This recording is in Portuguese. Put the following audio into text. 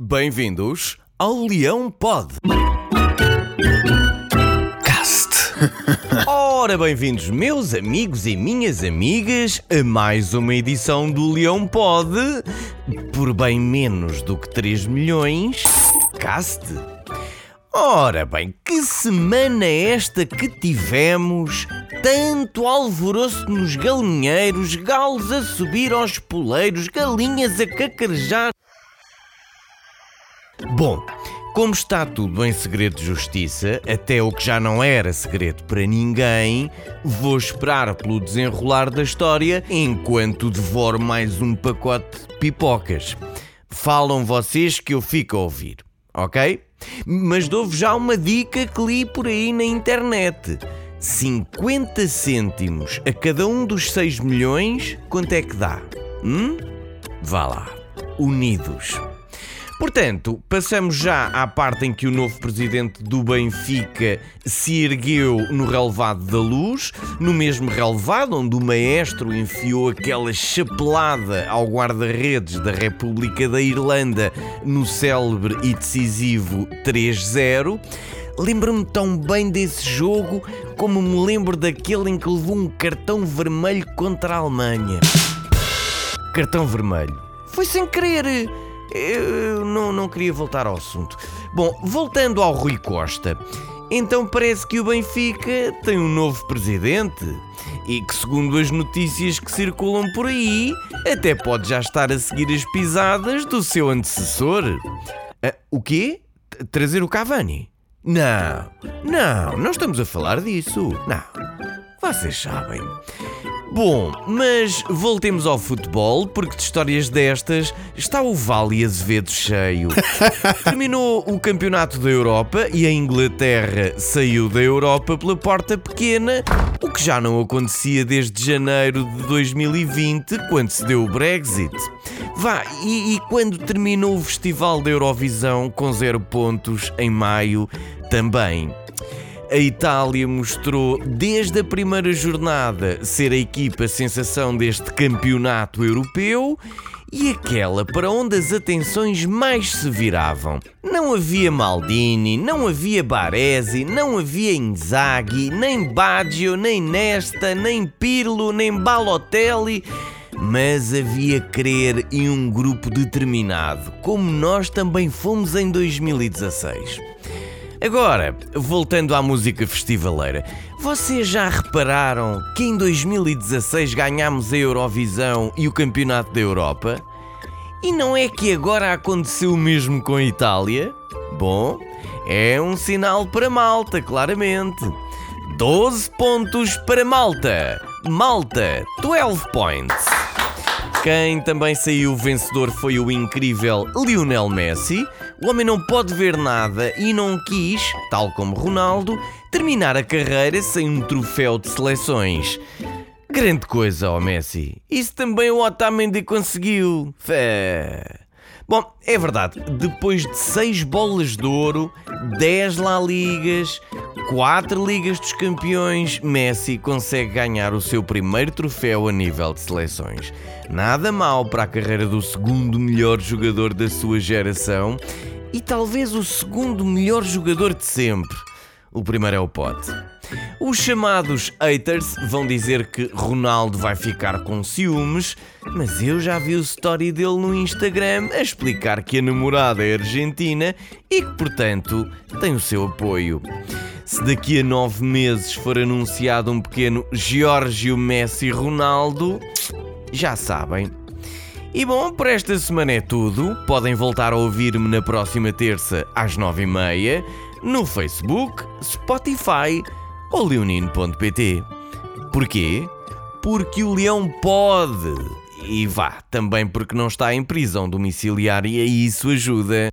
Bem-vindos ao Leão Pod. Cast. Ora, bem-vindos, meus amigos e minhas amigas, a mais uma edição do Leão Pod. Por bem menos do que 3 milhões. Cast. Ora bem, que semana é esta que tivemos? Tanto alvoroço nos galinheiros, galos a subir aos poleiros, galinhas a cacarejar. Bom, como está tudo em segredo de justiça, até o que já não era segredo para ninguém, vou esperar pelo desenrolar da história enquanto devoro mais um pacote de pipocas. Falam vocês que eu fico a ouvir, ok? Mas dou-vos já uma dica que li por aí na internet. 50 cêntimos a cada um dos 6 milhões, quanto é que dá? Hum? Vá lá. Unidos. Portanto, passamos já à parte em que o novo presidente do Benfica se ergueu no relevado da luz, no mesmo relevado onde o maestro enfiou aquela chapelada ao guarda-redes da República da Irlanda no célebre e decisivo 3-0. Lembro-me tão bem desse jogo como me lembro daquele em que levou um cartão vermelho contra a Alemanha. Cartão vermelho. Foi sem querer. Eu não, não queria voltar ao assunto. Bom, voltando ao Rui Costa. Então parece que o Benfica tem um novo presidente e que, segundo as notícias que circulam por aí, até pode já estar a seguir as pisadas do seu antecessor. Ah, o quê? Trazer o Cavani? Não, não, não estamos a falar disso. Não, vocês sabem. Bom, mas voltemos ao futebol, porque de histórias destas está o Vale Azevedo cheio. Terminou o Campeonato da Europa e a Inglaterra saiu da Europa pela porta pequena, o que já não acontecia desde janeiro de 2020, quando se deu o Brexit. Vá, e, e quando terminou o Festival da Eurovisão com zero pontos em maio também. A Itália mostrou desde a primeira jornada ser a equipa sensação deste campeonato europeu e aquela para onde as atenções mais se viravam. Não havia Maldini, não havia Baresi, não havia Inzaghi, nem Baggio, nem Nesta, nem Pirlo, nem Balotelli, mas havia querer e um grupo determinado, como nós também fomos em 2016. Agora, voltando à música festivaleira, vocês já repararam que em 2016 ganhámos a Eurovisão e o Campeonato da Europa? E não é que agora aconteceu o mesmo com a Itália? Bom, é um sinal para Malta, claramente. 12 pontos para Malta. Malta, 12 points. Quem também saiu vencedor foi o incrível Lionel Messi o homem não pode ver nada e não quis, tal como Ronaldo, terminar a carreira sem um troféu de seleções. Grande coisa, ó Messi. Isso também o Otamendi conseguiu. Fé. Bom, é verdade, depois de 6 bolas de ouro, 10 La Ligas, 4 Ligas dos Campeões, Messi consegue ganhar o seu primeiro troféu a nível de seleções. Nada mal para a carreira do segundo melhor jogador da sua geração e talvez o segundo melhor jogador de sempre. O primeiro é o Pote. Os chamados haters vão dizer que Ronaldo vai ficar com ciúmes, mas eu já vi o story dele no Instagram a explicar que a namorada é argentina e que, portanto, tem o seu apoio. Se daqui a nove meses for anunciado um pequeno Giorgio Messi Ronaldo, já sabem. E bom, por esta semana é tudo. Podem voltar a ouvir-me na próxima terça às nove e meia no Facebook, Spotify ou leonino.pt. Porquê? Porque o leão pode. E vá, também porque não está em prisão domiciliária e isso ajuda.